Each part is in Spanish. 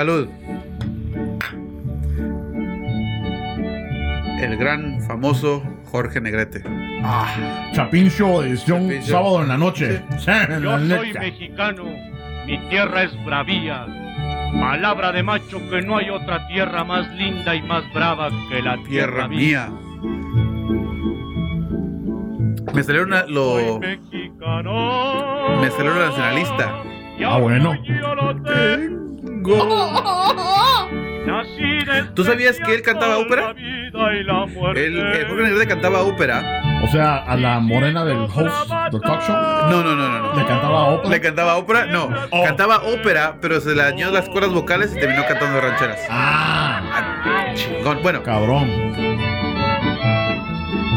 Salud. El gran famoso Jorge Negrete. Ah, Chapin Show, edición Chapin Show. sábado en la noche. Yo soy mexicano, mi tierra es bravía. Palabra de macho que no hay otra tierra más linda y más brava que la Tierra tierra, mía. mía. Me salió una, lo, mexicano. me salió nacionalista. Ah, bueno. yo lo tengo. ¿Tú sabías que él cantaba ópera? El, el Jorge Negrete cantaba ópera. O sea, a la morena del host del talk show No, no, no, no. no. le cantaba ópera. ¿Le cantaba ópera? No, Oh. cantaba ópera, pero se le dañó las cuerdas vocales y terminó cantando rancheras. Ah, chingón. Bueno, cabrón.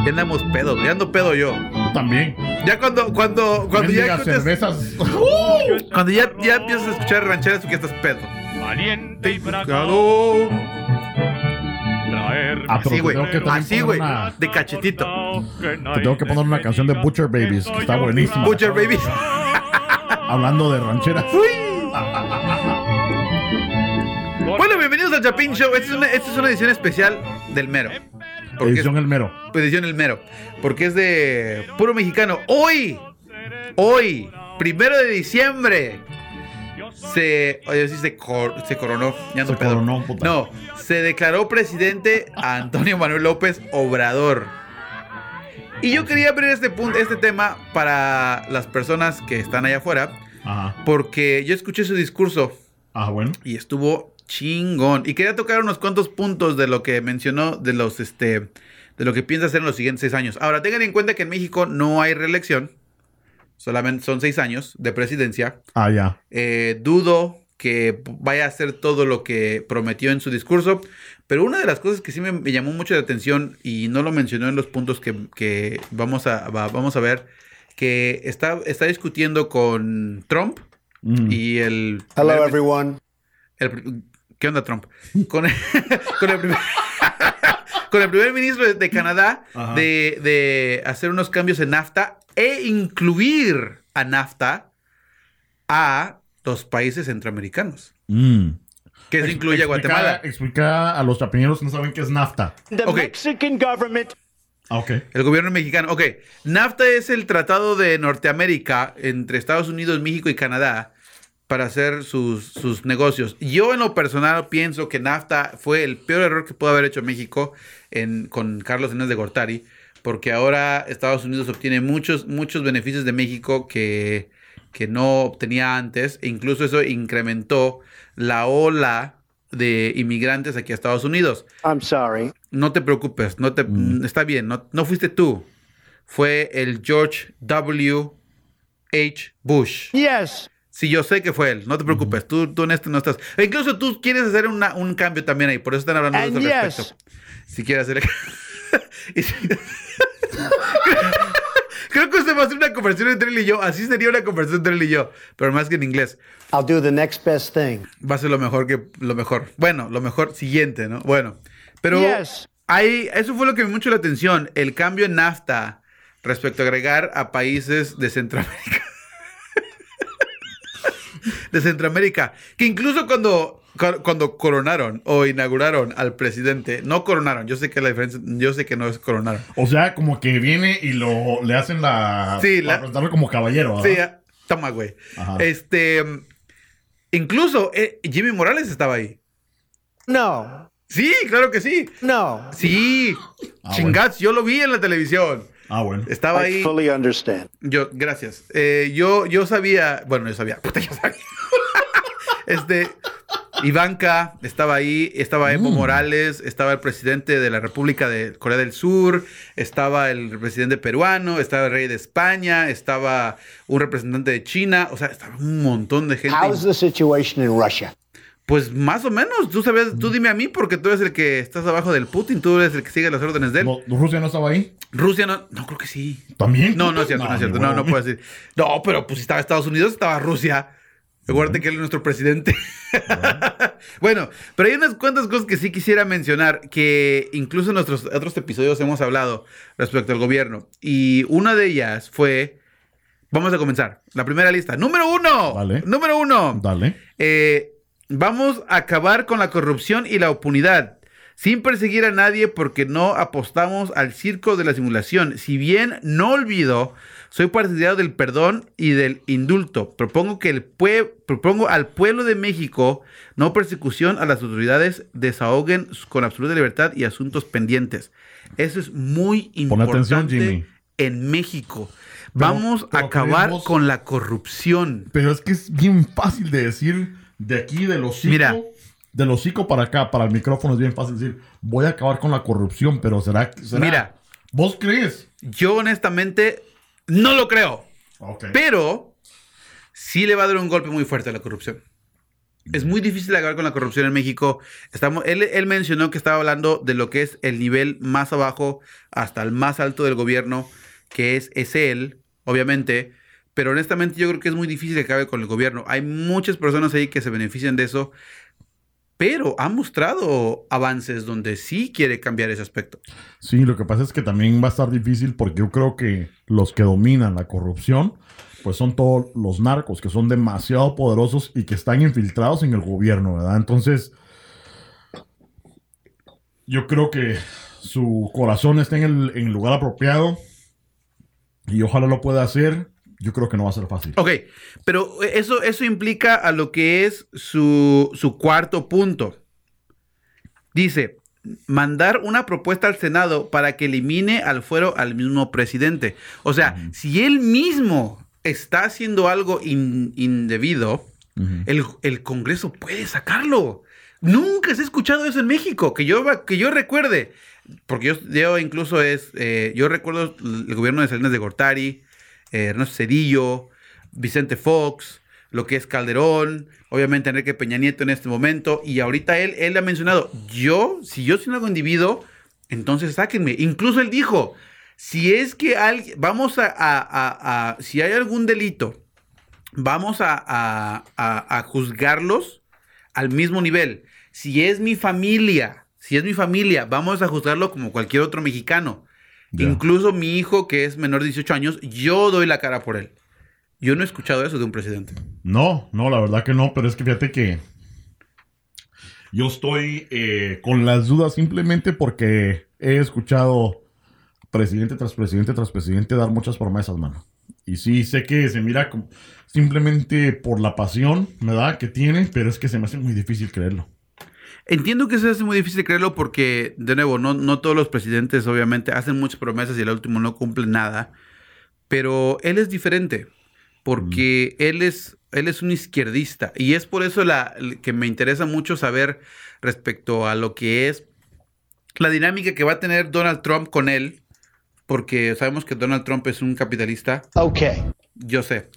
ya andamos pedo, ya ando pedo yo. También. Ya cuando, cuando, cuando ya Mendigas escuchas- cervezas. cuando ya, ya empiezas a escuchar rancheras, tú que estás pedo. Valiente y bravo. Ah, Así, güey. tengo que también Así, güey. De cachetito. Te tengo que poner una canción de Butcher Babies, que está buenísima. Butcher Babies. Hablando de rancheras. Bueno, bienvenidos al Chapin Show. Esta es una, esta es una edición especial del mero. Edición El Mero. edición el mero. Porque es de puro mexicano. Hoy, hoy, primero de diciembre, se. Oye, sí se, cor- se coronó. Ya ando Se coronó, puta. No, se declaró presidente a Antonio Manuel López Obrador. Y yo quería abrir este, punto, este tema para las personas que están allá afuera. Ajá. Porque yo escuché su discurso Ah, bueno. y estuvo chingón. Y quería tocar unos cuantos puntos de lo que mencionó, de los este, de lo que piensa hacer en los siguientes seis años. Ahora, tengan en cuenta que en México no hay reelección. Solamente son seis años de presidencia. Ah, ya. Eh, dudo que vaya a hacer todo lo que prometió en su discurso. Pero una de las cosas que sí me, me llamó mucho la atención y no lo mencionó en los puntos que, que vamos, a, va- vamos a ver, que está, está discutiendo con Trump Mm. y el... Hello, everyone. el ¿Qué onda, Trump? Con el, con el primer, con el primer ministro de, de Canadá de, de hacer unos cambios en NAFTA e incluir a NAFTA a los países centroamericanos. Mm. Que se incluye a Explica- Guatemala. Explica a los chapineros que no saben qué es NAFTA. The Okay. Mexican government Ah, ok. El gobierno mexicano. Ok, NAFTA es el tratado de Norteamérica entre Estados Unidos, México y Canadá para hacer sus, sus negocios. Yo en lo personal pienso que NAFTA fue el peor error que pudo haber hecho México en, con Carlos Enes de Gortari, porque ahora Estados Unidos obtiene muchos, muchos beneficios de México que, que no obtenía antes, e incluso eso incrementó la ola de inmigrantes aquí a Estados Unidos. I'm sorry. No te preocupes, no te, está bien, no, no fuiste tú. Fue el George W. H. Bush. Yes. Sí, yo sé que fue él, no te preocupes, tú, tú en esto no estás. E incluso tú quieres hacer una- un cambio también ahí, por eso están hablando de eso al yes. respecto. Si quieres hacer. Creo que usted va a hacer una conversación entre él y yo. Así sería una conversación entre él y yo, pero más que en inglés. I'll do the next best thing. Va a ser lo mejor que lo mejor. Bueno, lo mejor siguiente, ¿no? Bueno, pero Yes. ahí eso fue lo que me mucho la atención, el cambio en NAFTA respecto a agregar a países de Centroamérica. De Centroamérica, que incluso cuando cu- cuando coronaron o inauguraron al presidente, no coronaron, yo sé que la diferencia, yo sé que no es coronaron. O sea, como que viene y lo le hacen la. Sí, la- presentarlo como caballero. Sí, ¿verdad? ah, toma, güey. Ajá. Este, incluso eh, Jimmy Morales estaba ahí. No. Sí, claro que sí. No. Sí, Ah, chingats, yo lo vi en la televisión. Ah, bueno. Estaba I ahí. fully understand. Yo, gracias. Eh, yo, yo sabía, bueno, yo sabía, puta, yo sabía. este, Ivanka estaba ahí, estaba Evo Mm. Morales, estaba el presidente de la República de Corea del Sur, estaba el presidente peruano, estaba el rey de España, estaba un representante de China, o sea, estaba un montón de gente. How's the situation in Russia? Pues más o menos, tú sabes, tú dime a mí porque tú eres el que estás abajo del Putin, tú eres el que sigue las órdenes de él. No, ¿Rusia no estaba ahí? Rusia no, no creo que sí. ¿También? No, no es cierto, no, es cierto. No, no puedo decir. No, pero pues si estaba Estados Unidos, estaba Rusia. Recuerden que él es nuestro presidente. bueno, pero hay unas cuantas cosas que sí quisiera mencionar, que incluso en nuestros otros episodios hemos hablado respecto al gobierno. Y una de ellas fue, vamos a comenzar, la primera lista. Número uno. Vale. Número uno. Dale. Eh, Vamos a acabar con la corrupción y la impunidad. Sin perseguir a nadie porque no apostamos al circo de la simulación. Si bien no olvido, soy partidario del perdón y del indulto. Propongo que el pue- propongo al pueblo de México no persecución a las autoridades desahoguen con absoluta libertad y asuntos pendientes. Eso es muy Pon atención, importante Jimmy. en México. Pero- Vamos a acabar queremos- con la corrupción. Pero es que es bien fácil de decir de aquí, del hocico. Mira. Del hocico para acá, para el micrófono es bien fácil decir, voy a acabar con la corrupción, pero será que. será? Mira. ¿Vos crees? Yo honestamente no lo creo. Pero sí le va a dar un golpe muy fuerte a la corrupción. Es muy difícil acabar con la corrupción en México. Estamos, él, él mencionó que estaba hablando de lo que es el nivel más abajo hasta el más alto del gobierno, que es, es él, obviamente. Pero honestamente yo creo que es muy difícil que acabe con el gobierno. Hay muchas personas ahí que se benefician de eso, pero ha mostrado avances donde sí quiere cambiar ese aspecto. Sí, lo que pasa es que también va a estar difícil porque yo creo que los que dominan la corrupción, pues son todos los narcos que son demasiado poderosos y que están infiltrados en el gobierno, ¿verdad? Entonces, yo creo que su corazón está en el, en el lugar apropiado y ojalá lo pueda hacer. Yo creo que no va a ser fácil. Ok, pero eso, eso implica a lo que es su, su cuarto punto. Dice, mandar una propuesta al Senado para que elimine al fuero al mismo presidente. O sea, si él mismo está haciendo algo in- indebido, el, el Congreso puede sacarlo. Nunca se ha escuchado eso en México, que yo, que yo recuerde. Porque yo, yo incluso es, eh, yo recuerdo el gobierno de Salinas de Gortari, eh, Ernesto Cedillo, Vicente Fox, lo que es Calderón, obviamente Enrique Peña Nieto en este momento, y ahorita él, él ha mencionado, yo, si yo soy un individuo, entonces sáquenme. Incluso él dijo, si es que alguien, vamos a, a- si hay algún delito, vamos a juzgarlos al mismo nivel. Si es mi familia, si es mi familia, vamos a juzgarlo como cualquier otro mexicano. Incluso mi hijo, que es menor de 18 años, yo doy la cara por él. Yo no he escuchado eso de un presidente. No, no, la verdad que no, pero es que fíjate que yo estoy eh, con las dudas simplemente porque he escuchado presidente tras presidente tras presidente dar muchas promesas, mano. Y sí, sé que se mira como- simplemente por la pasión, ¿verdad? Que tiene, pero es que se me hace muy difícil creerlo. Entiendo que se hace muy difícil creerlo porque, de nuevo, no, no todos los presidentes obviamente hacen muchas promesas y el último no cumple nada. Pero él es diferente porque él, es, él es un izquierdista y es por eso la, que me interesa mucho saber respecto a lo que es la dinámica que va a tener Donald Trump con él. Porque sabemos que Donald Trump es un capitalista, Okay. yo sé,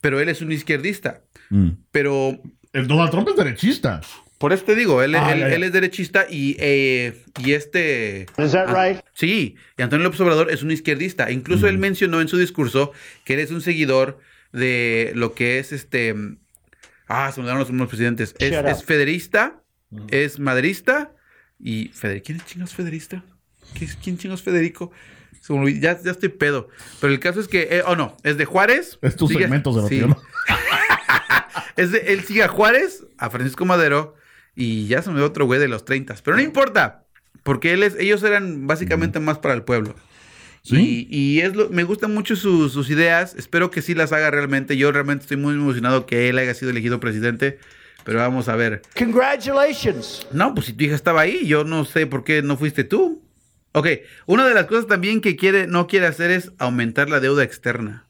pero él es un izquierdista. Mm. Pero El Donald Trump es derechista. Por eso te digo, él, Ah, él- él es derechista y, eh, y este... Is that Ah, right? Sí, y Antonio López Obrador es un izquierdista. Incluso él mencionó en su discurso que él es un seguidor de lo que es este... Ah, se me olvidaron los nombres presidentes. Es, es federista, es madrista y... Feder- ¿Quién chingados es federista? ¿Qué es- ¿Quién chingados es Federico? Ya, ya estoy pedo. Pero el caso es que... eh, oh, no, es de Juárez. Es tu Sigue- segmento, sí. Sebastián. Es de- él sigue a Juárez, a Francisco Madero y ya se me dio otro güey de los 30. Pero no importa, porque él es, ellos eran básicamente más para el pueblo. Sí. Y, y es lo, me gustan mucho sus, sus ideas. Espero que sí las haga realmente. Yo realmente estoy muy emocionado que él haya sido elegido presidente. Pero vamos a ver. Congratulations. No, pues si tu hija estaba ahí, yo no sé por qué no fuiste tú. Ok, una de las cosas también que quiere, no quiere hacer es aumentar la deuda externa.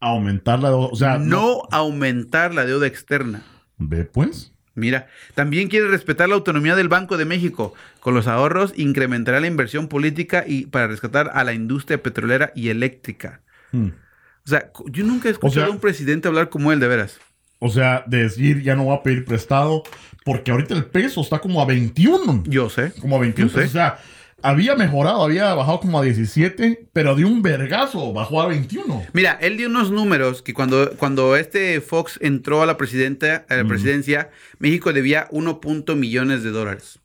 Aumentar la... O sea, no aumentar la deuda externa. Ve pues. Mira, también quiere respetar la autonomía del Banco de México. Con los ahorros incrementará la inversión política y para rescatar a la industria petrolera y eléctrica. Mm. O sea, yo nunca he escuchado sea- a un presidente hablar como él, de veras. O sea, decir ya no va a pedir prestado, porque ahorita el peso está como a 21. Yo sé. Como a 21. Yo sé. O sea, había mejorado, había bajado como a 17, pero de un vergazo bajó a 21. Mira, él dio unos números que cuando, cuando este Fox entró a la, presidenta, a la presidencia, México debía 1. punto millones de dólares.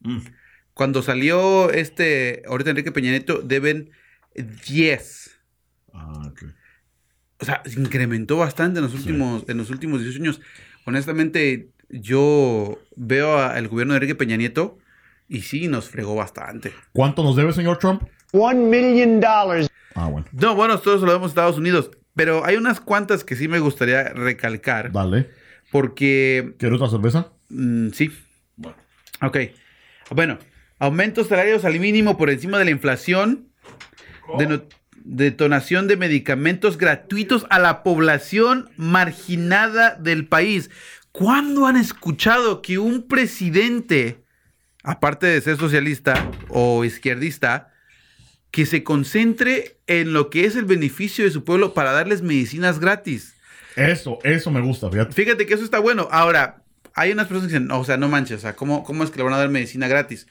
Mm. Cuando salió este, ahorita Enrique Peña Nieto, deben 10. Ah, ok. o sea, se incrementó bastante en los últimos, en los últimos 18 años. Honestamente, yo veo al gobierno de Enrique Peña Nieto y sí nos fregó bastante. ¿Cuánto nos debe, señor Trump? One million dollars. Ah, bueno. No, bueno, todos lo vemos en Estados Unidos, pero hay unas cuantas que sí me gustaría recalcar Dale. porque ¿Quieres otra cerveza? Mm, sí. Ok. Bueno, aumentos salarios al mínimo por encima de la inflación. Detonación de medicamentos gratuitos a la población marginada del país. ¿Cuándo han escuchado que un presidente, aparte de ser socialista o izquierdista, que se concentre en lo que es el beneficio de su pueblo para darles medicinas gratis? Eso, eso me gusta, fíjate. Fíjate que eso está bueno. Ahora, hay unas personas que dicen, "No, o sea, no manches, o sea, ¿cómo, cómo es que le van a dar medicina gratis?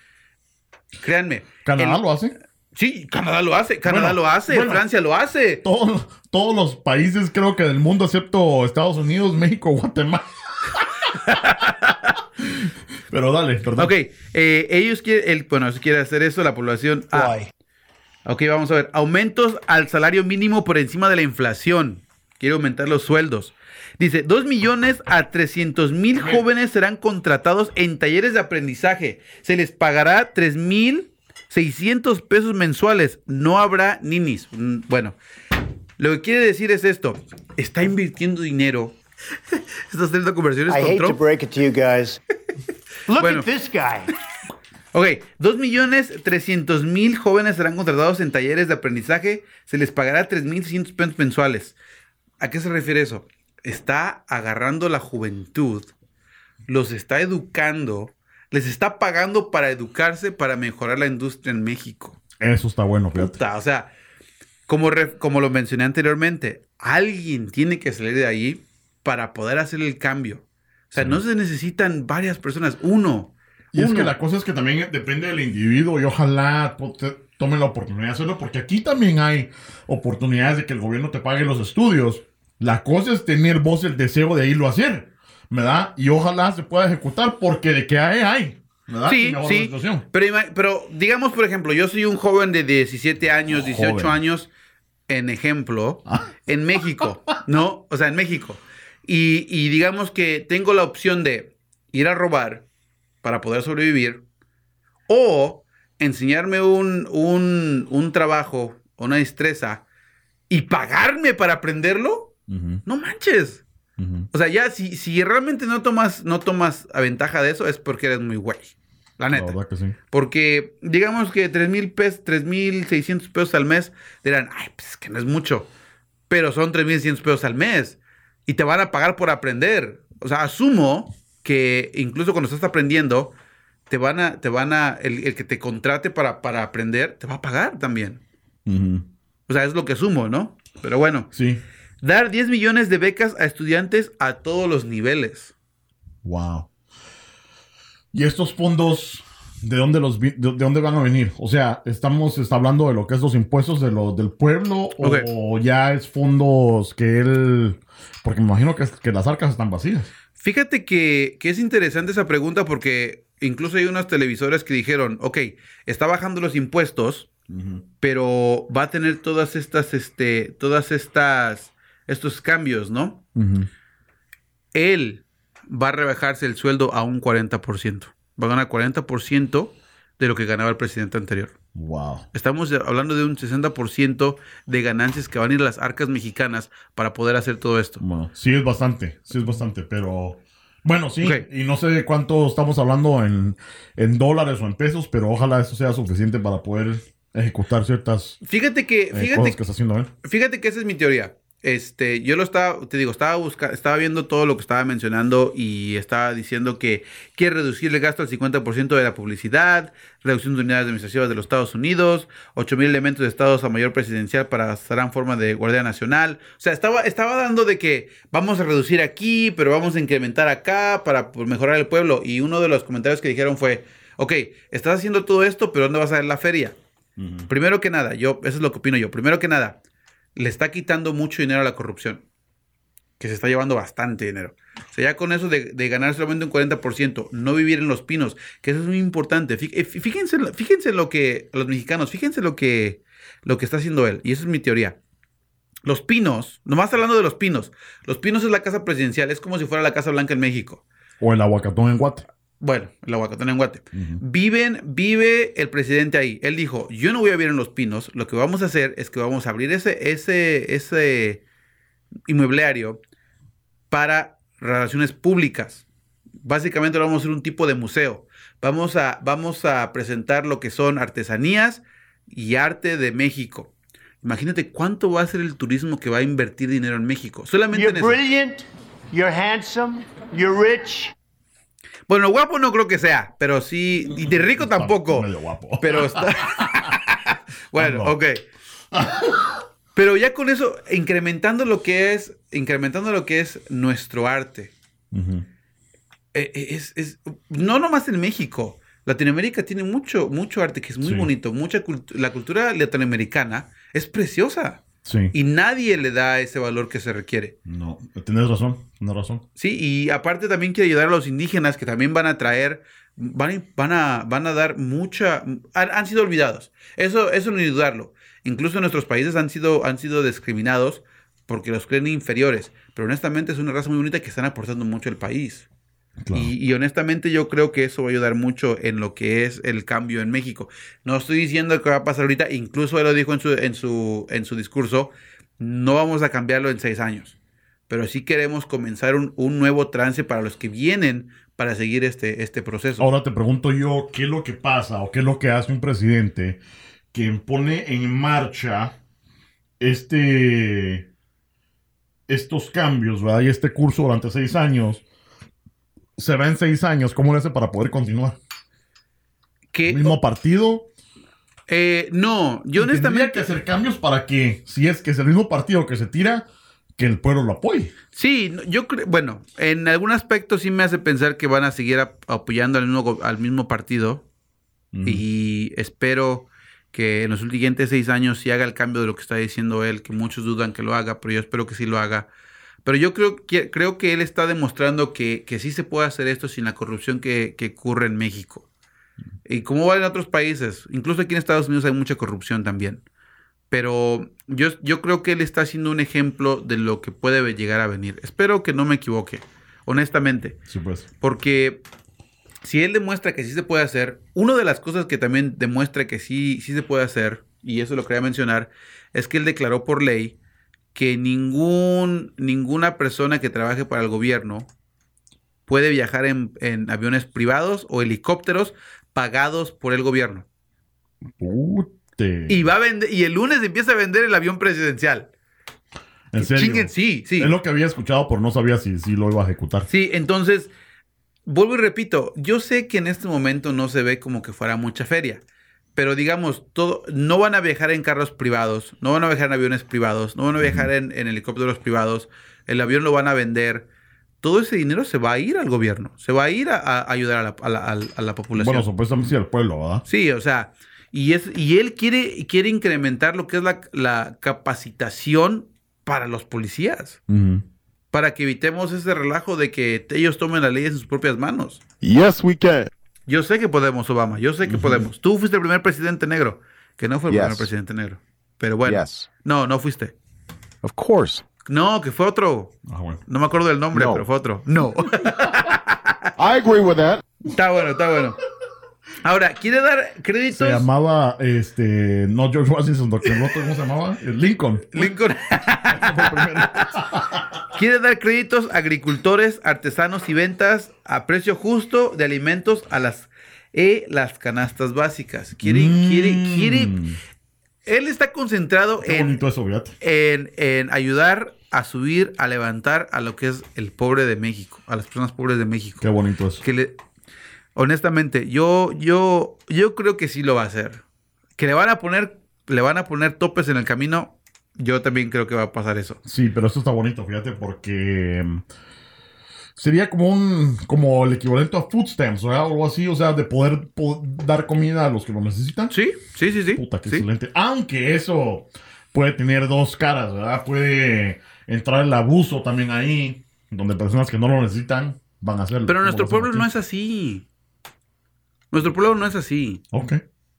Créanme. ¿Canadá el- lo hace? Sí, Canadá lo hace, Canadá Bueno, lo hace, bueno. Francia lo hace. Todos, todos los países, creo que del mundo, excepto Estados Unidos, México, Guatemala. Pero dale, perdón. Ok, eh, ellos quieren, el, bueno, si quiere hacer eso, la población... ah, Why? ok, vamos a ver. Aumentos al salario mínimo por encima de la inflación. Quiere aumentar los sueldos. Dice, 2 millones a 300 mil jóvenes serán contratados en talleres de aprendizaje. Se les pagará 3 mil 600 pesos mensuales. No habrá ninis. Mm, Bueno, lo que quiere decir es esto. Está invirtiendo dinero. Está haciendo conversiones I con hate to break it to you guys. Look Bueno. at this guy. Ok, 2 millones 300 mil jóvenes serán contratados en talleres de aprendizaje. Se les pagará 3 mil 600 pesos mensuales. ¿A qué se refiere eso? Está agarrando la juventud, los está educando, les está pagando para educarse, para mejorar la industria en México. Eso está bueno, fíjate. Puta, o sea, como, re- como lo mencioné anteriormente, alguien tiene que salir de ahí para poder hacer el cambio. O sea, no se necesitan varias personas, uno. Y es que la cosa es que también depende del individuo y ojalá po- te- tome la oportunidad de hacerlo, porque aquí también hay oportunidades de que el gobierno te pague los estudios. La cosa es tener vos el deseo de irlo a hacer, ¿verdad? Y ojalá se pueda ejecutar, porque de que hay, hay, ¿verdad? Sí, sí. Pero, digamos, por ejemplo, yo soy un joven de 17 años, 18 Joven. años, en ejemplo, Ah. en México, ¿no? O sea, en México. Y, y digamos que tengo la opción de ir a robar para poder sobrevivir o enseñarme un, un, un trabajo, una destreza y pagarme para aprenderlo. No manches. O sea, ya si, si realmente no tomas, no tomas a ventaja de eso es porque eres muy güey. La neta. verdad que sí. Porque digamos que 3 mil pesos, 3 mil 600 pesos al mes, dirán, ay, pues es que no es mucho. Pero son 3 mil 600 pesos al mes. Y te van a pagar por aprender. O sea, asumo que incluso cuando estás aprendiendo, te van a, te van a, el, el que te contrate para, para aprender, te va a pagar también. O sea, es lo que asumo, ¿no? Pero bueno, Sí. dar 10 millones de becas a estudiantes a todos los niveles. Wow. ¿Y estos fondos, de dónde los vi- de, de dónde van a venir? O sea, estamos está hablando de lo que es los impuestos de lo, del pueblo o ya es fondos que él, porque me imagino que, que las arcas están vacías. Fíjate que, que es interesante esa pregunta porque incluso hay unas televisoras que dijeron, ok, está bajando los impuestos, pero va a tener todas estas, este, todas estas, estos cambios, ¿no? Él va a rebajarse el sueldo a un 40%. Va a ganar 40% de lo que ganaba el presidente anterior. Wow. Estamos hablando de un 60% de ganancias que van a ir a las arcas mexicanas para poder hacer todo esto. Bueno, sí es bastante, sí es bastante, pero bueno, sí, y no sé de cuánto estamos hablando en, en dólares o en pesos, pero ojalá eso sea suficiente para poder ejecutar ciertas Fíjate que, eh, fíjate cosas que está haciendo él. Fíjate que esa es mi teoría. Este, yo lo estaba, te digo, estaba buscando, estaba viendo todo lo que estaba mencionando y estaba diciendo que quiere reducir el gasto al 50% de la publicidad, reducción de unidades administrativas de los Estados Unidos, 8 mil elementos de estados a mayor presidencial para en forma de Guardia Nacional. O sea, estaba, estaba dando de que vamos a reducir aquí, pero vamos a incrementar acá para pues, mejorar el pueblo. Y uno de los comentarios que dijeron fue, ok, estás haciendo todo esto, pero ¿dónde vas a ver la feria? Primero que nada, yo, eso es lo que opino yo. Primero que nada, le está quitando mucho dinero a la corrupción. Que se está llevando bastante dinero. O sea, ya con eso de, ganar solamente un 40%, no vivir en los pinos, que eso es muy importante. Eh, Fíjense, fíjense lo que, los mexicanos, fíjense lo que, lo que está haciendo él. Y esa es mi teoría. Los pinos, nomás hablando de los pinos, los pinos es la casa presidencial, es como si fuera la Casa Blanca en México. O el aguacatón en Guate. Bueno, el aguacatón en Guate. Viven, vive el presidente ahí. Él dijo, yo no voy a vivir en Los Pinos. Lo que vamos a hacer es que vamos a abrir ese, ese, ese inmobiliario para relaciones públicas. Básicamente lo vamos a hacer un tipo de museo. Vamos a, vamos a presentar lo que son artesanías y arte de México. Imagínate cuánto va a ser el turismo que va a invertir dinero en México. Solamente en You're eso. brilliant, you're handsome, you're rich. Bueno, guapo no creo que sea, pero sí. Y de rico tampoco. Medio guapo. Pero está. bueno, ok. Pero ya con eso, incrementando lo que es. Incrementando lo que es nuestro arte. Eh, eh, es, es- no nomás en México. Latinoamérica tiene mucho, mucho arte que es muy Sí. bonito. Mucha la cultura latinoamericana es preciosa. Sí. Y nadie le da ese valor que se requiere. No, tienes razón, tienes razón. Sí, y aparte también quiere ayudar a los indígenas que también van a traer, van, a- van, a, van a dar mucha, han, han sido olvidados. Eso, eso no hay dudarlo. Incluso en nuestros países han sido, han sido discriminados porque los creen inferiores. Pero honestamente es una raza muy bonita que están aportando mucho al país. Claro. Y, y honestamente yo creo que eso va a ayudar mucho en lo que es el cambio en México. No estoy diciendo que va a pasar ahorita, incluso él lo dijo en su, en su, en su discurso, no vamos a cambiarlo en seis años, pero sí queremos comenzar un, un nuevo trance para los que vienen para seguir este, este proceso. Ahora te pregunto yo, ¿qué es lo que pasa o qué es lo que hace un presidente que pone en marcha este estos cambios, ¿verdad? Y este curso durante seis años. Se va en seis años, ¿cómo le hace para poder continuar? que, ¿Mismo partido? eh, no, yo Y Tendría honestamente... que hacer cambios para que, si es que es el mismo partido que se tira, que el pueblo lo apoye. Sí, yo creo, bueno, en algún aspecto sí me hace pensar que van a seguir ap- apoyando al mismo, al mismo partido. Y espero que en los siguientes seis años sí haga el cambio de lo que está diciendo él, que muchos dudan que lo haga, pero yo espero que sí lo haga. Pero yo creo que, creo que él está demostrando que, que sí se puede hacer esto sin la corrupción que, que ocurre en México. Y como va en otros países, incluso aquí en Estados Unidos hay mucha corrupción también. Pero yo, yo creo que él está haciendo un ejemplo de lo que puede llegar a venir. Espero que no me equivoque, honestamente. Sí, pues. Porque si él demuestra que sí se puede hacer, una de las cosas que también demuestra que sí, sí se puede hacer, y eso lo quería mencionar, es que él declaró por ley que ningún, ninguna persona que trabaje para el gobierno puede viajar en, en aviones privados o helicópteros pagados por el gobierno. Pute. Y va a vender, y el lunes empieza a vender el avión presidencial. en serio. Chinguen, sí, sí. Es lo que había escuchado, pero no sabía si, si lo iba a ejecutar. Sí, entonces, vuelvo y repito, yo sé que en este momento no se ve como que fuera mucha feria, pero digamos, todo, no van a viajar en carros privados, no van a viajar en aviones privados, no van a viajar en, en helicópteros privados, el avión lo van a vender. Todo ese dinero se va a ir al gobierno, se va a ir a, a ayudar a la, a la- a la- a la población. Bueno, supuestamente sí al pueblo, ¿verdad? Sí, o sea, y, es, y él quiere, quiere incrementar lo que es la, la capacitación para los policías, para que evitemos ese relajo de que ellos tomen las leyes en sus propias manos. Yes, we can. Yo sé que podemos, Obama, yo sé que podemos. Tú fuiste el primer presidente negro, que no fue el Yes. primer presidente negro. Pero bueno, Yes. no, no fuiste. Of course. No, que fue otro. Ah, bueno. No me acuerdo del nombre, No. pero fue otro. No. I agree with that. está bueno, está bueno. Ahora, ¿quiere dar créditos? Se llamaba, este, no George Washington, doctor. ¿cómo se llamaba? Eh, Lincoln. Lincoln. Quiere dar créditos a agricultores, artesanos y ventas a precio justo de alimentos a las e las canastas básicas. Quiere, quiere, Mm. quiere. Él está concentrado Qué en, bonito eso, en, en ayudar a subir, a levantar a lo que es el pobre de México, a las personas pobres de México. Qué bonito eso. Que le, honestamente, yo, yo, yo creo que sí lo va a hacer. Que le van a poner, le van a poner topes en el camino. Yo también creo que va a pasar eso. Sí, pero esto está bonito, fíjate, porque mm, sería como un, como el equivalente a food stamps, ¿verdad? O algo así, o sea, de poder po- dar comida a los que lo necesitan. Sí, sí, sí, sí. Puta, qué Sí. excelente. Aunque eso puede tener dos caras, ¿verdad? Puede entrar el abuso también ahí, donde personas que no lo necesitan van a hacerlo. Pero nuestro pueblo no es así. Nuestro pueblo no es así. Ok.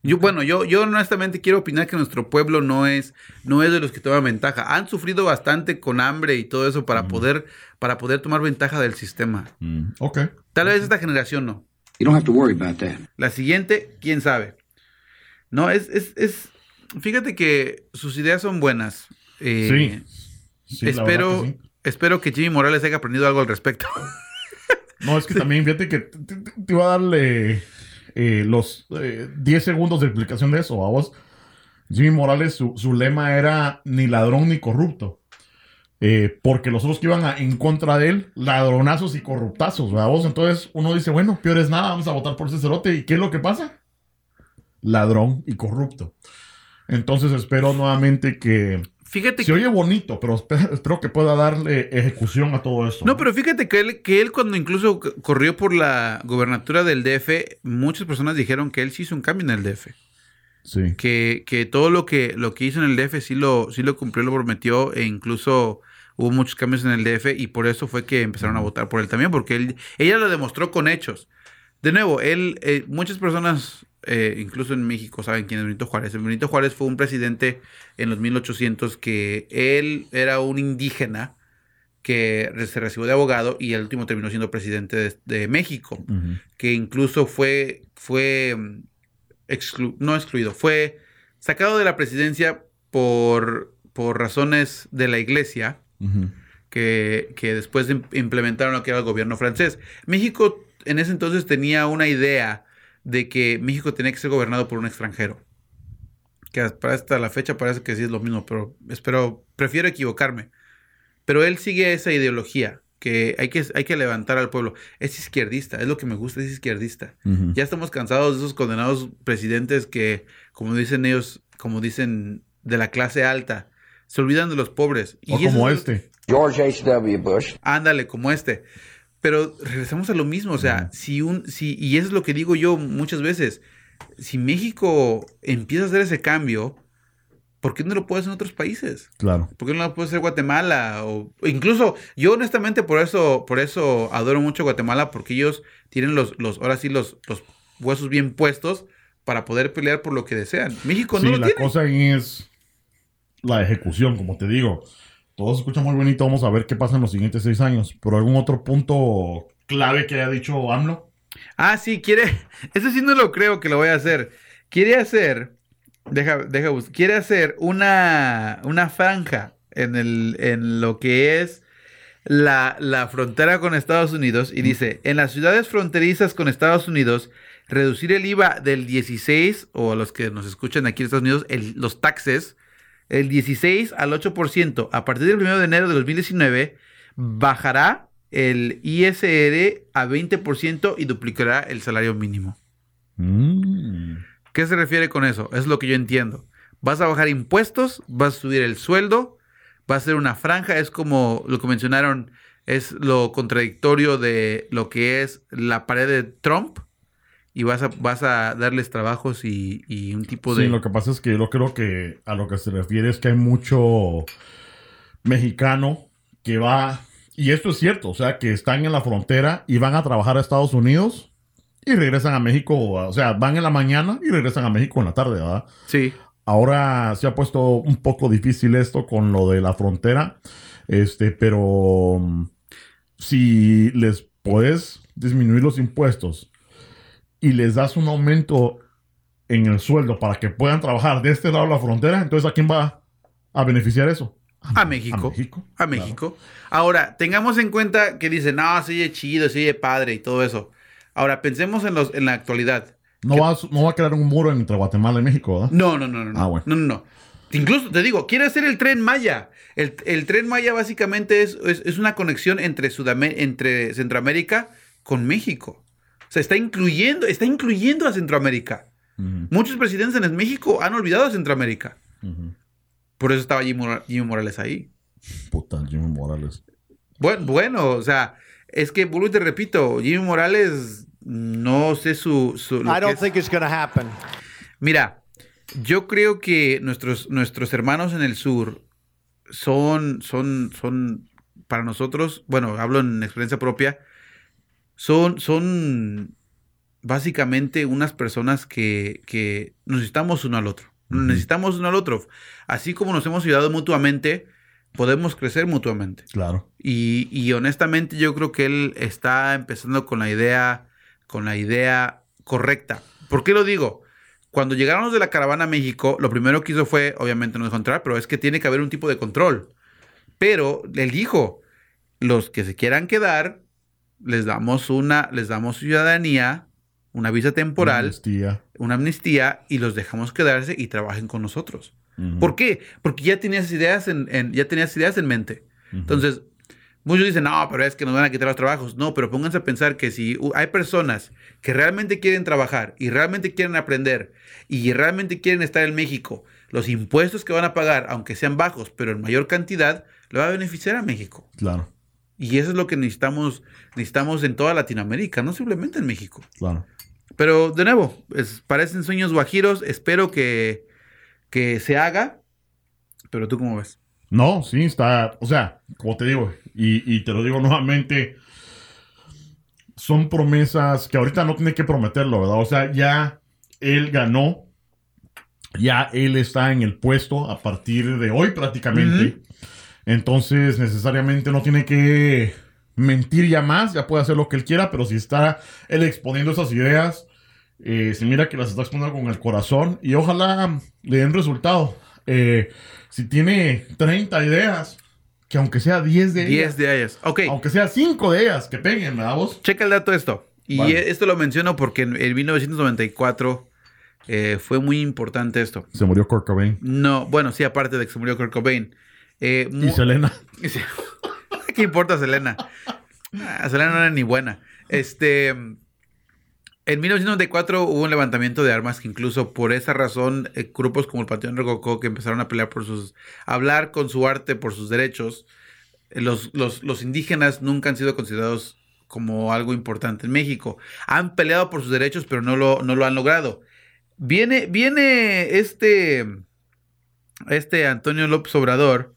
Yo, bueno, yo, yo honestamente quiero opinar que nuestro pueblo no es, no es de los que toman ventaja. Han sufrido bastante con hambre y todo eso para poder, para poder tomar ventaja del sistema. Mm, ok. Tal vez esta generación no. You don't have to worry about that. La siguiente, quién sabe. No, es, es, es. Fíjate que sus ideas son buenas. Eh, Sí. Espero, que sí. espero que Jimmy Morales haya aprendido algo al respecto. No, es que también, fíjate que te, te- te iba a darle eh, los eh, 10 segundos de explicación de eso, a vos. Jimmy Morales, su, su lema era ni ladrón ni corrupto. Eh, porque los otros que iban en contra de él, ladronazos y corruptazos, ¿verdad vos? Entonces uno dice, bueno, peor es nada, vamos a votar por ese cerote. ¿Y qué es lo que pasa? Ladrón y corrupto. Entonces espero nuevamente que... Fíjate Se que. oye bonito, pero espe- espero que pueda darle ejecución a todo esto. No, pero fíjate que él, que él cuando incluso corrió por la gubernatura del DF, muchas personas dijeron que él sí hizo un cambio en el DF. Sí. Que, que todo lo que, lo que hizo en el DF sí lo, sí lo cumplió, lo prometió, e incluso hubo muchos cambios en el DF y por eso fue que empezaron a votar por él también, porque él, ella lo demostró con hechos. De nuevo, él, eh, muchas personas, eh, incluso en México, saben quién es Benito Juárez. Benito Juárez fue un presidente en los 1800 que él era un indígena que se recibió de abogado y el último terminó siendo presidente de, de México, que incluso fue, fue mm, exclu- no excluido, fue sacado de la presidencia por, por razones de la iglesia que, que después im- implementaron lo que era el gobierno francés. México en ese entonces tenía una idea de que México tenía que ser gobernado por un extranjero. Que para hasta la fecha parece que sí es lo mismo, pero espero, prefiero equivocarme. Pero él sigue esa ideología, que hay que, hay que levantar al pueblo. Es izquierdista, es lo que me gusta, es izquierdista. Ya estamos cansados de esos condenados presidentes que, como dicen ellos, como dicen de la clase alta, se olvidan de los pobres. O eso como es- este. George H.W. Bush. Ándale, como este. Pero regresamos a lo mismo, o sea, si un, si, y eso es lo que digo yo muchas veces, si México empieza a hacer ese cambio, ¿por qué no lo puede hacer en otros países? Claro. ¿Por qué no lo puede hacer Guatemala? O, incluso, yo honestamente por eso, por eso adoro mucho Guatemala, porque ellos tienen los, los, ahora sí, los, los huesos bien puestos para poder pelear por lo que desean. México Sí, no lo la tiene. cosa es la ejecución, como te digo. Todo se escucha muy bonito, vamos a ver qué pasa en los siguientes seis años. Pero algún otro punto clave que haya dicho AMLO. Ah, sí, quiere. Eso sí no lo creo que lo voy a hacer. Quiere hacer. Deja, deja Quiere hacer una, una franja en, el, en lo que es la, la frontera con Estados Unidos. Y dice: En las ciudades fronterizas con Estados Unidos, reducir el IVA del 16, o a los que nos escuchan aquí en Estados Unidos, el- los taxes, el 16 al 8%. A partir del 1 de enero de 2019, bajará el ISR a 20% y duplicará el salario mínimo. Mm. ¿Qué se refiere con eso? Es lo que yo entiendo. Vas a bajar impuestos, vas a subir el sueldo, va a ser una franja, es como lo que mencionaron, es lo contradictorio de lo que es la pared de Trump y vas a, vas a darles trabajos y, y un tipo de... Sí, lo que pasa es que yo creo que a lo que se refiere es que hay mucho mexicano que va, y esto es cierto, o sea, que están en la frontera y van a trabajar a Estados Unidos y regresan a México, o sea, van en la mañana y regresan a México en la tarde, ¿verdad? Sí, Ahora se ha puesto un poco difícil esto con lo de la frontera, este, pero mm, si les puedes disminuir los impuestos y les das un aumento en el sueldo para que puedan trabajar de este lado de la frontera, entonces ¿a quién va a beneficiar eso? a México. A México. A claro. México. Ahora, tengamos en cuenta que dicen, no, se oye chido, oye padre y todo eso. Ahora, pensemos en, los, en la actualidad. No va, a, no va a crear un muro entre Guatemala y México, ¿verdad? No, no, no, no. no. Ah, bueno. No, no, no. Incluso te digo, quiere hacer el tren Maya. El, el tren Maya básicamente es, es, es una conexión entre, entre Centroamérica con México. O sea, está incluyendo, está incluyendo a Centroamérica. Muchos presidentes en el México han olvidado a Centroamérica. Por eso estaba Jimmy, Mora- Jimmy Morales ahí. Puta, Jimmy Morales. Bueno, bueno, o sea, es que, vuelvo y te repito, Jimmy Morales, no sé su... su- I don't es- think it's going to happen. Mira, yo creo que nuestros, nuestros hermanos en el sur son, son, son, para nosotros, bueno, hablo en experiencia propia, son, son, básicamente unas personas que, que necesitamos uno al otro. Necesitamos uno al otro. Así como nos hemos ayudado mutuamente, podemos crecer mutuamente. Claro. Y, y honestamente yo creo que él está empezando con la idea, con la idea correcta. ¿Por qué lo digo? Cuando llegaron los de la caravana a México, lo primero que hizo fue, obviamente no encontrar, pero es que tiene que haber un tipo de control. Pero él dijo, los que se quieran quedar, les damos una, les damos ciudadanía, una visa temporal, Amnistía. una amnistía y los dejamos quedarse y trabajen con nosotros. ¿Por qué? Porque ya tenías ideas en, en- ya tenías ideas en mente. Entonces, muchos dicen, no, pero es que nos van a quitar los trabajos. No, pero pónganse a pensar que si hay personas que realmente quieren trabajar y realmente quieren aprender y realmente quieren estar en México, los impuestos que van a pagar, aunque sean bajos, pero en mayor cantidad, le va a beneficiar a México. Claro, Y eso es lo que necesitamos, necesitamos en toda Latinoamérica, no simplemente en México. claro. Pero de nuevo, es- parecen sueños guajiros. Espero que, que se haga. Pero tú cómo ves? No, sí, está, o sea, como te digo, y, y te lo digo nuevamente, son promesas que ahorita no tiene que prometerlo, ¿verdad? O sea, ya él ganó, ya él está en el puesto a partir de hoy prácticamente. Entonces, necesariamente no tiene que mentir ya más, ya puede hacer lo que él quiera, pero si está él exponiendo esas ideas, eh, se mira que las está exponiendo con el corazón y ojalá le den resultado. Eh, si tiene 30 ideas, que aunque sea 10 de 10 ellas, de ellas. Ok, aunque sea 5 de ellas, que peguen, ¿verdad vos? checa el dato de esto. Y Vale. esto lo menciono porque en, en 1994 eh, fue muy importante esto. Se murió Kurt Cobain. No, bueno, sí, aparte de que se murió Kurt Cobain. Eh, Y Selena. ¿Qué importa Selena? Ah, Selena no era ni buena. Este. En 1994 hubo un levantamiento de armas que incluso por esa razón eh, grupos como el Panteón Rococó que empezaron a pelear por sus... hablar con su arte por sus derechos. eh, Los, los, los indígenas nunca han sido considerados como algo importante en México. Han peleado por sus derechos pero no lo, no lo han logrado. Viene, viene este... Este Antonio López Obrador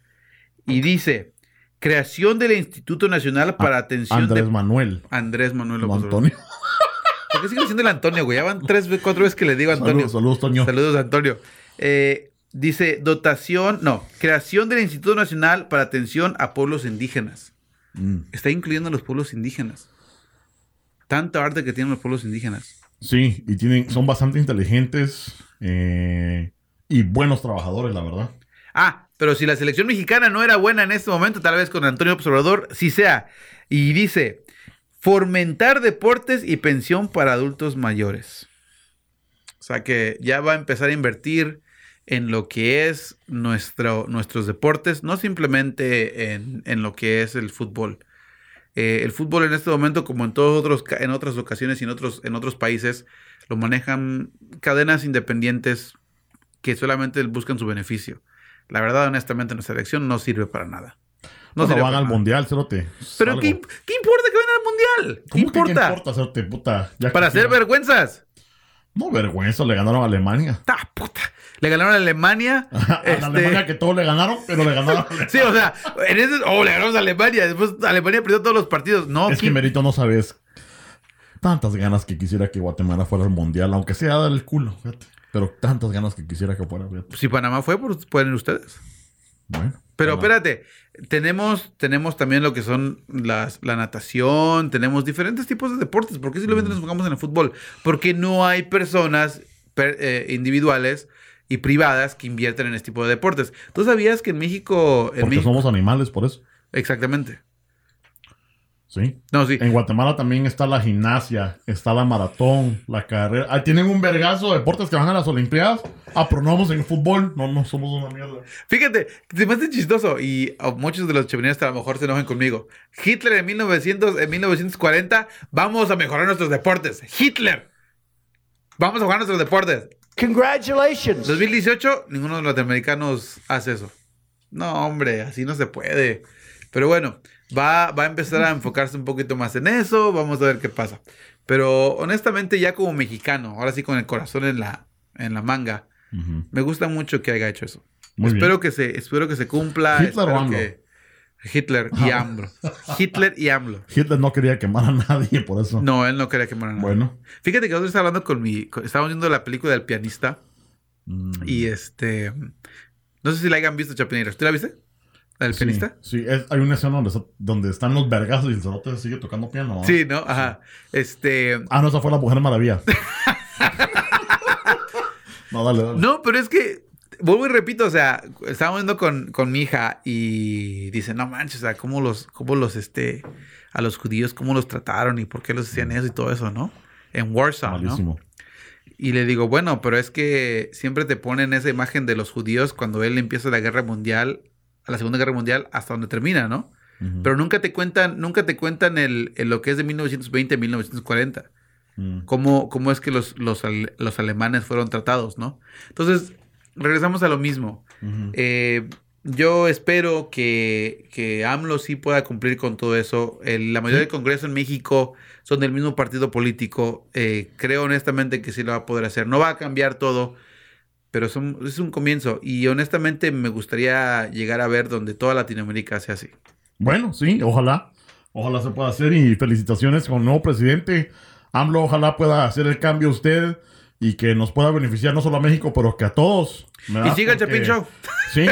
y dice... Creación del Instituto Nacional para Atención Andrés de Manuel. Andrés Manuel López Obrador. Antonio. ¿Por qué sigue diciendo el Antonio, güey? Ya van tres, cuatro veces que le digo Antonio. Saludos, saludos, Toño. Saludos, Antonio. Eh, dice, dotación, no, creación del Instituto Nacional para Atención a Pueblos Indígenas. Mm. Está incluyendo a los pueblos indígenas. Tanta arte que tienen los pueblos indígenas. Sí, y tienen, son bastante inteligentes eh, y buenos trabajadores, la verdad. Ah, pero si la selección mexicana no era buena en este momento, tal vez con Antonio Observador sí sea. Y dice, fomentar deportes y pensión para adultos mayores. O sea que ya va a empezar a invertir en lo que es nuestro, nuestros deportes, no simplemente en, en lo que es el fútbol. Eh, el fútbol en este momento, como en todos otros, en otras ocasiones y en otros, en otros países, lo manejan cadenas independientes que solamente buscan su beneficio. La verdad, honestamente, nuestra elección no sirve para nada. No No, sirve van al mundial, cerote. Pero. ¿qué, qué importa que vayan al mundial? ¿Qué ¿Cómo que importa? ¿Qué importa, cerote, puta? Ya Para hacer vergüenzas. No, vergüenza, le ganaron a Alemania. ¡Ah, puta! Le ganaron a Alemania. A este, Alemania que todos le ganaron, pero le ganaron a Alemania. Sí, o sea, en ese. Oh, le ganamos a Alemania. Después Alemania perdió todos los partidos. No, Es ¿qué- que Merito no sabes tantas ganas que quisiera que Guatemala fuera al mundial, aunque sea dar el culo, fíjate. Pero tantas ganas que quisiera que fuera, fíjate. si Panamá fue, pues pueden ustedes. Bueno. Pero Panamá. espérate, tenemos, tenemos también lo que son las, la natación, tenemos diferentes tipos de deportes. ¿Por qué simplemente nos enfocamos en el fútbol? Porque no hay personas per- eh, individuales y privadas que invierten en este tipo de deportes. ¿Tú sabías que en México... En Porque México- somos animales, por eso. Exactamente. Sí. No, sí. En Guatemala también está la gimnasia, está la maratón, la carrera. Ah, tienen un vergazo de deportes que van a las Olimpiadas. Ah, pero no vamos en fútbol. No, no somos una mierda. Fíjate, se me hace chistoso y oh, muchos de los chemineros a lo mejor se enojan conmigo. Hitler en, 1900, en 1940, vamos a mejorar nuestros deportes. Hitler. Vamos a jugar nuestros deportes. Congratulations. 2018, ninguno de los latinoamericanos hace eso. No, hombre, así no se puede. Pero bueno, va, va a empezar a enfocarse un poquito más en eso. Vamos a ver qué pasa. Pero honestamente, ya como mexicano, ahora sí con el corazón en la, en la manga, me gusta mucho que haya hecho eso. Muy bien. espero que se, espero que se cumpla. ¿Hitler o AMLO? que- Hitler y AMLO. Hitler y AMLO. Hitler no quería quemar a nadie, por eso. No, él no quería quemar a nadie. Bueno. Fíjate que nosotros estaba hablando con mi. estábamos viendo la película del pianista. Mm, Y este. No sé si la hayan visto, Chapineiras. ¿Tú la viste? ¿La del sí, pianista? Sí, es- hay una escena donde, donde están los vergazos y el cerote sigue tocando piano. ¿no? Sí, ¿no? Ajá. Este. Ah, no, esa fue la Mujer Maravilla. no, dale, dale. No, pero es que. Vuelvo y repito, o sea, estábamos viendo con, con mi hija y dice, no manches, o sea, cómo los, cómo los, este, a los judíos, cómo los trataron y por qué los hacían eso y todo eso, ¿no? En Warsaw, ¿no? Malísimo. Y le digo, bueno, pero es que siempre te ponen esa imagen de los judíos cuando él empieza la guerra mundial, a la segunda guerra mundial, hasta donde termina, ¿no? Pero nunca te cuentan, nunca te cuentan el, el lo que es de 1920 a 1940. Mm. Cómo, cómo es que los, los, los alemanes fueron tratados, ¿no? Entonces, regresamos a lo mismo. Eh, yo espero que, que AMLO sí pueda cumplir con todo eso. El- la mayoría del Congreso en México son del mismo partido político. Eh, creo honestamente que sí lo va a poder hacer. No va a cambiar todo, pero son- es un comienzo. Y honestamente me gustaría llegar a ver donde toda Latinoamérica sea así. Bueno, sí, ojalá. Ojalá se pueda hacer y felicitaciones con el nuevo presidente. AMLO, ojalá pueda hacer el cambio usted y que nos pueda beneficiar no solo a México, pero que a todos. ¿verdad? Y siga el Chapin Show. Sí.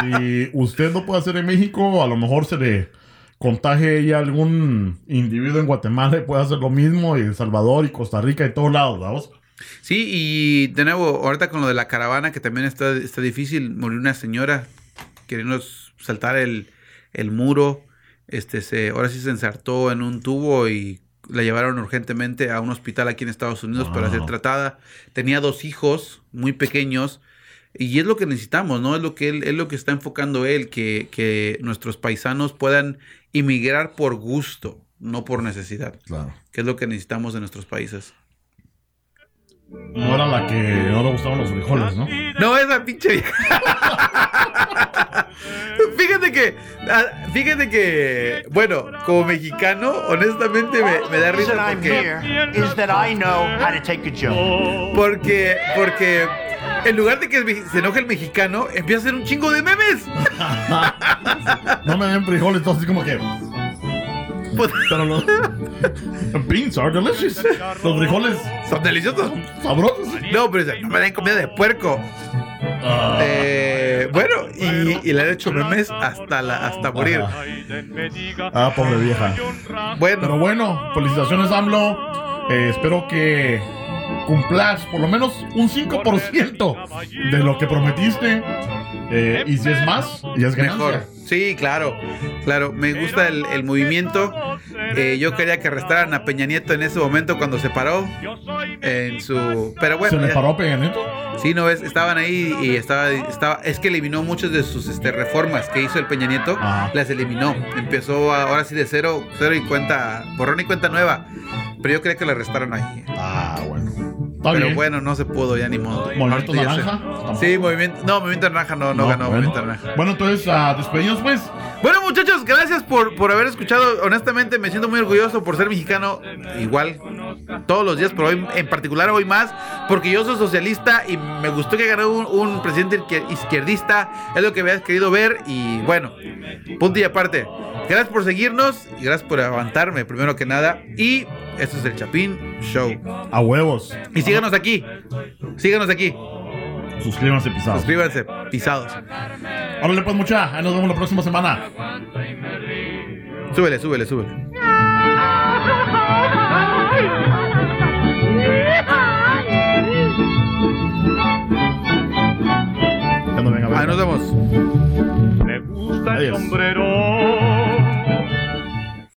si usted no puede hacer en México, a lo mejor se le contagie ya algún individuo en Guatemala y puede hacer lo mismo, y El Salvador y Costa Rica y todos lados, ¿vamos? Sí, y de nuevo, ahorita con lo de la caravana, que también está, está difícil, murió una señora queriendo saltar el, el muro, este, se, ahora sí se ensartó en un tubo y la llevaron urgentemente a un hospital aquí en Estados Unidos para ser tratada. Tenía dos hijos muy pequeños y es lo que necesitamos, ¿no? Es lo que él, es lo que está enfocando él, que, que nuestros paisanos puedan inmigrar por gusto, no por necesidad, Claro. que es lo que necesitamos en nuestros países. No era la que no le gustaban los frijoles, ¿no? No, esa pinche vieja. fíjate que, ah, fíjate que, bueno, como mexicano, honestamente me, me da risa porque, porque, porque en lugar de que se enoje el mexicano, empieza a hacer un chingo de memes. No me den frijoles, entonces como que... Pues, Pero los... Beans are delicious. Los frijoles son deliciosos. sabrosos. No, pero dice, no me den comida de puerco. Ah, Eh, bueno, y, y le han hecho memes hasta, la, hasta morir. Ajá. Ah, pobre vieja. Bueno, Pero bueno, felicitaciones AMLO. Eh, espero que cumplas por lo menos un 5% de lo que prometiste. Eh, y si es más, ya es ganancia. Mejor. Sí, claro. Claro, me gusta el, el movimiento. Eh, yo quería que arrestaran a Peña Nieto en ese momento cuando se paró en su. Pero bueno, ¿Se le ya- paró a Peña Nieto? sí, no ves, estaban ahí y estaba, estaba. Es que eliminó muchas de sus este, reformas que hizo el Peña Nieto. Ajá. Las eliminó. Empezó a- ahora sí de cero, cero y cuenta, borrón y cuenta nueva. Pero yo quería que le arrestaran ahí. Ah. Está Pero bien. bueno, no se pudo ya ni modo. ¿Movimiento Ahorita Naranja? Sí, movimiento. No, movimiento naranja no, no, ganó bueno. movimiento naranja. Bueno, entonces, ah, despedimos pues. Bueno, muchachos, gracias por, por haber escuchado. Honestamente, me siento muy orgulloso por ser mexicano. Igual, todos los días, pero hoy, en particular hoy más, porque yo soy socialista y me gustó que ganó un, un presidente izquier- izquierdista. Es lo que habías querido ver. Y bueno, punto y aparte. Gracias por seguirnos y gracias por aguantarme, primero que nada. Y esto es el Chapín Show. A huevos. Y síganos aquí. Síganos aquí. Suscríbanse, pisados. Suscríbanse. Pisados. Órale, pues, mucha. Ahí nos vemos la próxima semana. Súbele, súbele, súbele. Nos vemos.